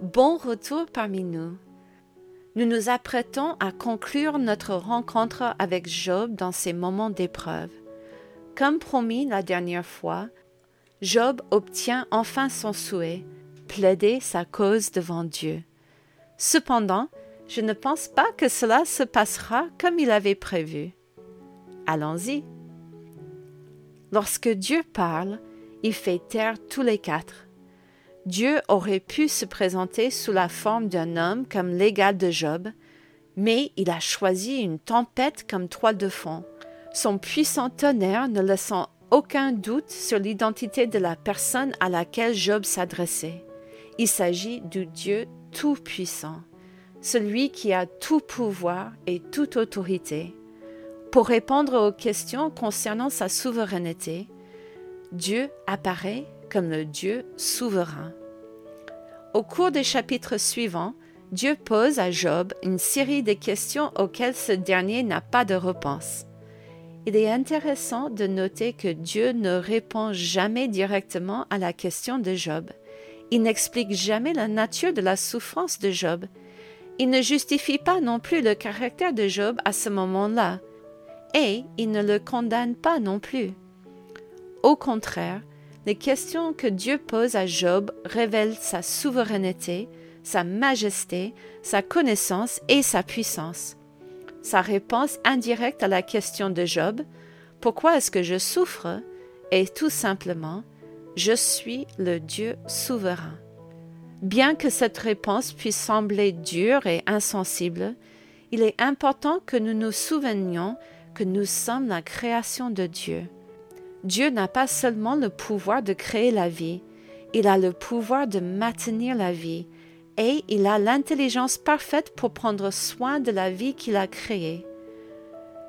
Bon retour parmi nous. Nous nous apprêtons à conclure notre rencontre avec Job dans ces moments d'épreuve. Comme promis la dernière fois, Job obtient enfin son souhait, plaider sa cause devant Dieu. Cependant, je ne pense pas que cela se passera comme il avait prévu. Allons-y. Lorsque Dieu parle, il fait taire tous les quatre. Dieu aurait pu se présenter sous la forme d'un homme comme l'égal de Job, mais il a choisi une tempête comme toile de fond, son puissant tonnerre ne laissant aucun doute sur l'identité de la personne à laquelle Job s'adressait. Il s'agit du Dieu Tout-Puissant, celui qui a tout pouvoir et toute autorité. Pour répondre aux questions concernant sa souveraineté, Dieu apparaît comme le Dieu souverain. Au cours des chapitres suivants, Dieu pose à Job une série de questions auxquelles ce dernier n'a pas de réponse. Il est intéressant de noter que Dieu ne répond jamais directement à la question de Job. Il n'explique jamais la nature de la souffrance de Job. Il ne justifie pas non plus le caractère de Job à ce moment-là et il ne le condamne pas non plus. Au contraire, les questions que Dieu pose à Job révèlent sa souveraineté, sa majesté, sa connaissance et sa puissance. Sa réponse indirecte à la question de Job, Pourquoi est-ce que je souffre? est tout simplement Je suis le Dieu souverain. Bien que cette réponse puisse sembler dure et insensible, il est important que nous nous souvenions que nous sommes la création de Dieu. Dieu n'a pas seulement le pouvoir de créer la vie, il a le pouvoir de maintenir la vie, et il a l'intelligence parfaite pour prendre soin de la vie qu'il a créée.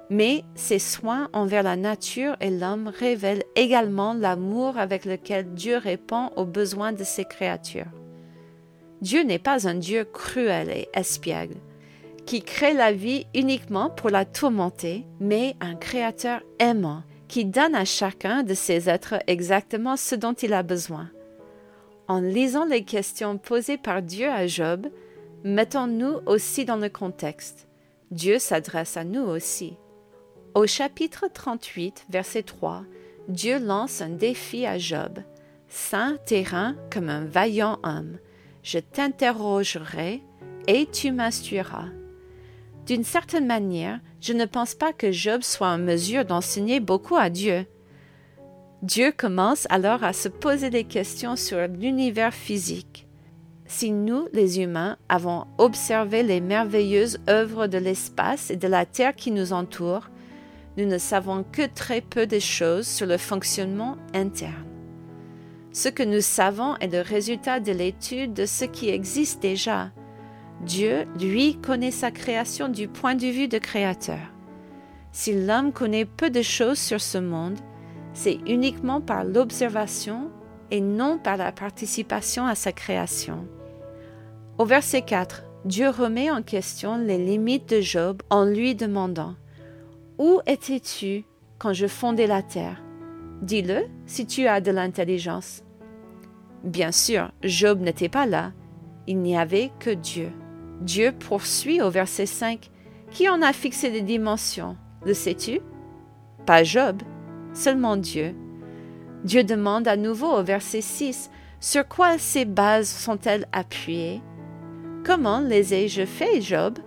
Mais ses soins envers la nature et l'homme révèlent également l'amour avec lequel Dieu répond aux besoins de ses créatures. Dieu n'est pas un Dieu cruel et espiègle qui crée la vie uniquement pour la tourmenter, mais un créateur aimant qui donne à chacun de ses êtres exactement ce dont il a besoin. En lisant les questions posées par Dieu à Job, mettons-nous aussi dans le contexte. Dieu s'adresse à nous aussi. Au chapitre 38, verset 3, Dieu lance un défi à Job. Saint terrain comme un vaillant homme, je t'interrogerai et tu m'instruiras. D'une certaine manière, je ne pense pas que Job soit en mesure d'enseigner beaucoup à Dieu. Dieu commence alors à se poser des questions sur l'univers physique. Si nous, les humains, avons observé les merveilleuses œuvres de l'espace et de la Terre qui nous entourent, nous ne savons que très peu de choses sur le fonctionnement interne. Ce que nous savons est le résultat de l'étude de ce qui existe déjà, Dieu, lui, connaît sa création du point de vue de créateur. Si l'homme connaît peu de choses sur ce monde, c'est uniquement par l'observation et non par la participation à sa création. Au verset 4, Dieu remet en question les limites de Job en lui demandant Où étais-tu quand je fondais la terre? Dis-le si tu as de l'intelligence. Bien sûr, Job n'était pas là, il n'y avait que Dieu. Dieu poursuit au verset 5. Qui en a fixé les dimensions Le sais-tu? Pas Job, seulement Dieu. Dieu demande à nouveau au verset 6. Sur quoi ces bases sont-elles appuyées? Comment les ai-je fait, Job?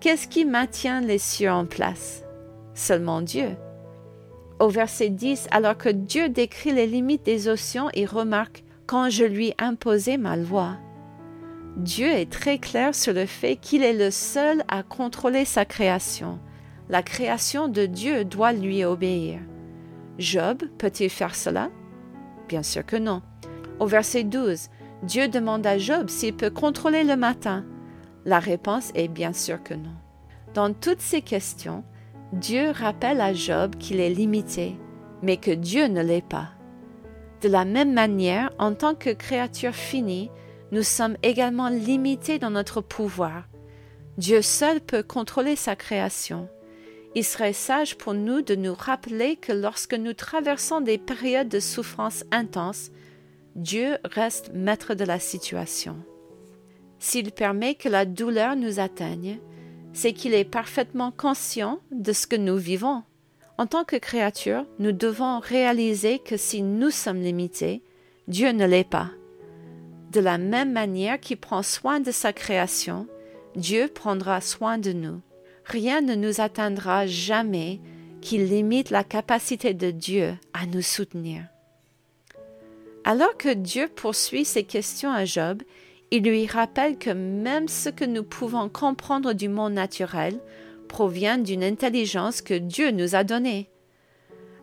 Qu'est-ce qui maintient les cieux en place? Seulement Dieu. Au verset 10, alors que Dieu décrit les limites des océans, il remarque Quand je lui imposais ma loi. Dieu est très clair sur le fait qu'il est le seul à contrôler sa création. La création de Dieu doit lui obéir. Job peut-il faire cela? Bien sûr que non. Au verset 12, Dieu demande à Job s'il peut contrôler le matin. La réponse est bien sûr que non. Dans toutes ces questions, Dieu rappelle à Job qu'il est limité, mais que Dieu ne l'est pas. De la même manière, en tant que créature finie, nous sommes également limités dans notre pouvoir. Dieu seul peut contrôler sa création. Il serait sage pour nous de nous rappeler que lorsque nous traversons des périodes de souffrance intense, Dieu reste maître de la situation. S'il permet que la douleur nous atteigne, c'est qu'il est parfaitement conscient de ce que nous vivons. En tant que créature, nous devons réaliser que si nous sommes limités, Dieu ne l'est pas. De la même manière qu'il prend soin de sa création, Dieu prendra soin de nous. Rien ne nous atteindra jamais qui limite la capacité de Dieu à nous soutenir. Alors que Dieu poursuit ses questions à Job, il lui rappelle que même ce que nous pouvons comprendre du monde naturel provient d'une intelligence que Dieu nous a donnée.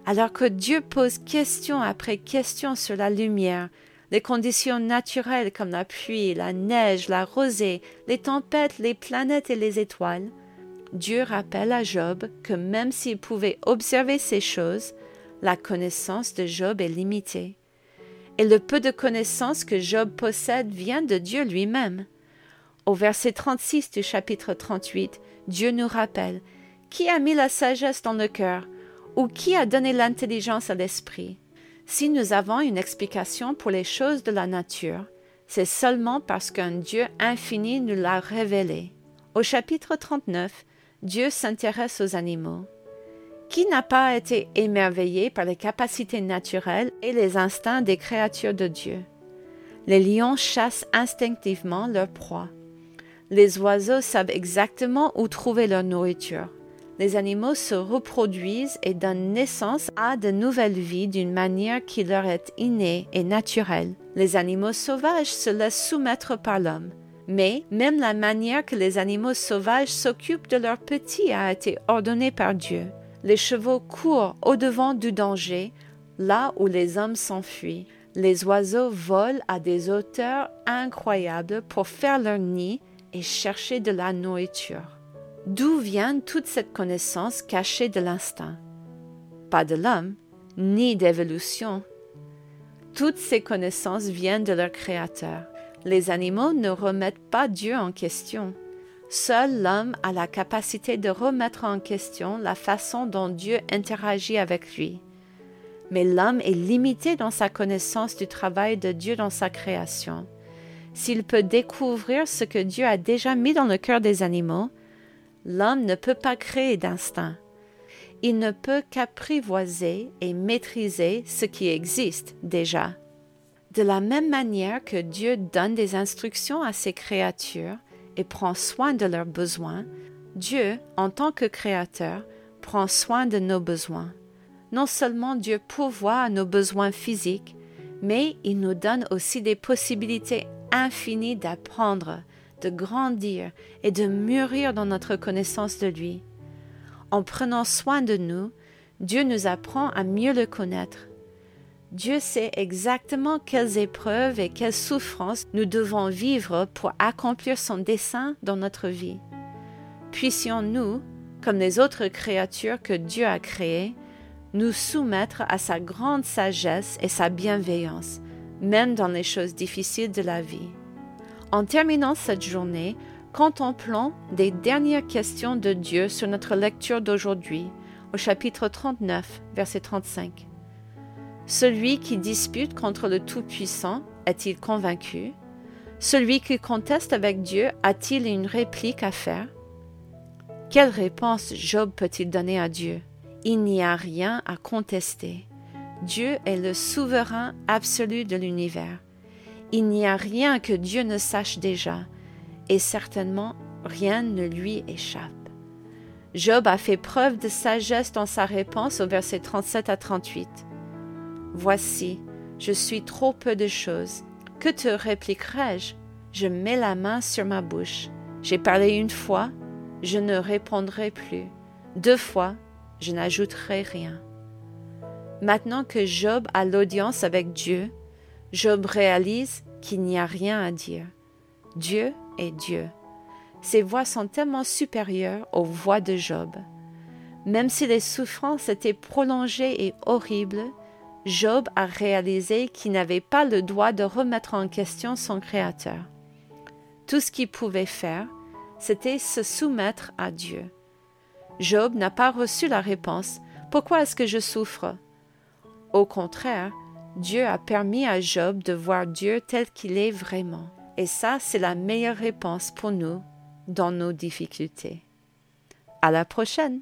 Alors que Dieu pose question après question sur la lumière, les conditions naturelles comme la pluie, la neige, la rosée, les tempêtes, les planètes et les étoiles, Dieu rappelle à Job que même s'il pouvait observer ces choses, la connaissance de Job est limitée. Et le peu de connaissance que Job possède vient de Dieu lui-même. Au verset 36 du chapitre 38, Dieu nous rappelle Qui a mis la sagesse dans le cœur ou qui a donné l'intelligence à l'esprit? Si nous avons une explication pour les choses de la nature, c'est seulement parce qu'un Dieu infini nous l'a révélé. Au chapitre 39, Dieu s'intéresse aux animaux. Qui n'a pas été émerveillé par les capacités naturelles et les instincts des créatures de Dieu? Les lions chassent instinctivement leur proie. Les oiseaux savent exactement où trouver leur nourriture. Les animaux se reproduisent et donnent naissance à de nouvelles vies d'une manière qui leur est innée et naturelle. Les animaux sauvages se laissent soumettre par l'homme. Mais même la manière que les animaux sauvages s'occupent de leurs petits a été ordonnée par Dieu. Les chevaux courent au-devant du danger, là où les hommes s'enfuient. Les oiseaux volent à des hauteurs incroyables pour faire leur nid et chercher de la nourriture. D'où vient toute cette connaissance cachée de l'instinct? Pas de l'homme, ni d'évolution. Toutes ces connaissances viennent de leur Créateur. Les animaux ne remettent pas Dieu en question. Seul l'homme a la capacité de remettre en question la façon dont Dieu interagit avec lui. Mais l'homme est limité dans sa connaissance du travail de Dieu dans sa création. S'il peut découvrir ce que Dieu a déjà mis dans le cœur des animaux, l'homme ne peut pas créer d'instinct. Il ne peut qu'apprivoiser et maîtriser ce qui existe déjà. De la même manière que Dieu donne des instructions à ses créatures et prend soin de leurs besoins, Dieu, en tant que créateur, prend soin de nos besoins. Non seulement Dieu pourvoit à nos besoins physiques, mais il nous donne aussi des possibilités infinies d'apprendre, de grandir et de mûrir dans notre connaissance de lui. En prenant soin de nous, Dieu nous apprend à mieux le connaître Dieu sait exactement quelles épreuves et quelles souffrances nous devons vivre pour accomplir son dessein dans notre vie. Puissions-nous, comme les autres créatures que Dieu a créées, nous soumettre à sa grande sagesse et sa bienveillance, même dans les choses difficiles de la vie. En terminant cette journée, contemplons des dernières questions de Dieu sur notre lecture d'aujourd'hui, au chapitre 39, verset 35. Celui qui dispute contre le Tout-Puissant est-il convaincu? Celui qui conteste avec Dieu a-t-il une réplique à faire? Quelle réponse Job peut-il donner à Dieu? Il n'y a rien à contester. Dieu est le souverain absolu de l'univers. Il n'y a rien que Dieu ne sache déjà, et certainement rien ne lui échappe. Job a fait preuve de sagesse dans sa réponse au verset 37 à 38. Voici, je suis trop peu de choses. Que te répliquerai-je? Je mets la main sur ma bouche. J'ai parlé une fois, je ne répondrai plus. Deux fois, je n'ajouterai rien. Maintenant que Job a l'audience avec Dieu, Job réalise qu'il n'y a rien à dire. Dieu est Dieu. Ses voix sont tellement supérieures aux voix de Job. Même si les souffrances étaient prolongées et horribles, Job a réalisé qu'il n'avait pas le droit de remettre en question son Créateur. Tout ce qu'il pouvait faire, c'était se soumettre à Dieu. Job n'a pas reçu la réponse Pourquoi est-ce que je souffre? Au contraire, Dieu a permis à Job de voir Dieu tel qu'il est vraiment. Et ça, c'est la meilleure réponse pour nous dans nos difficultés. À la prochaine!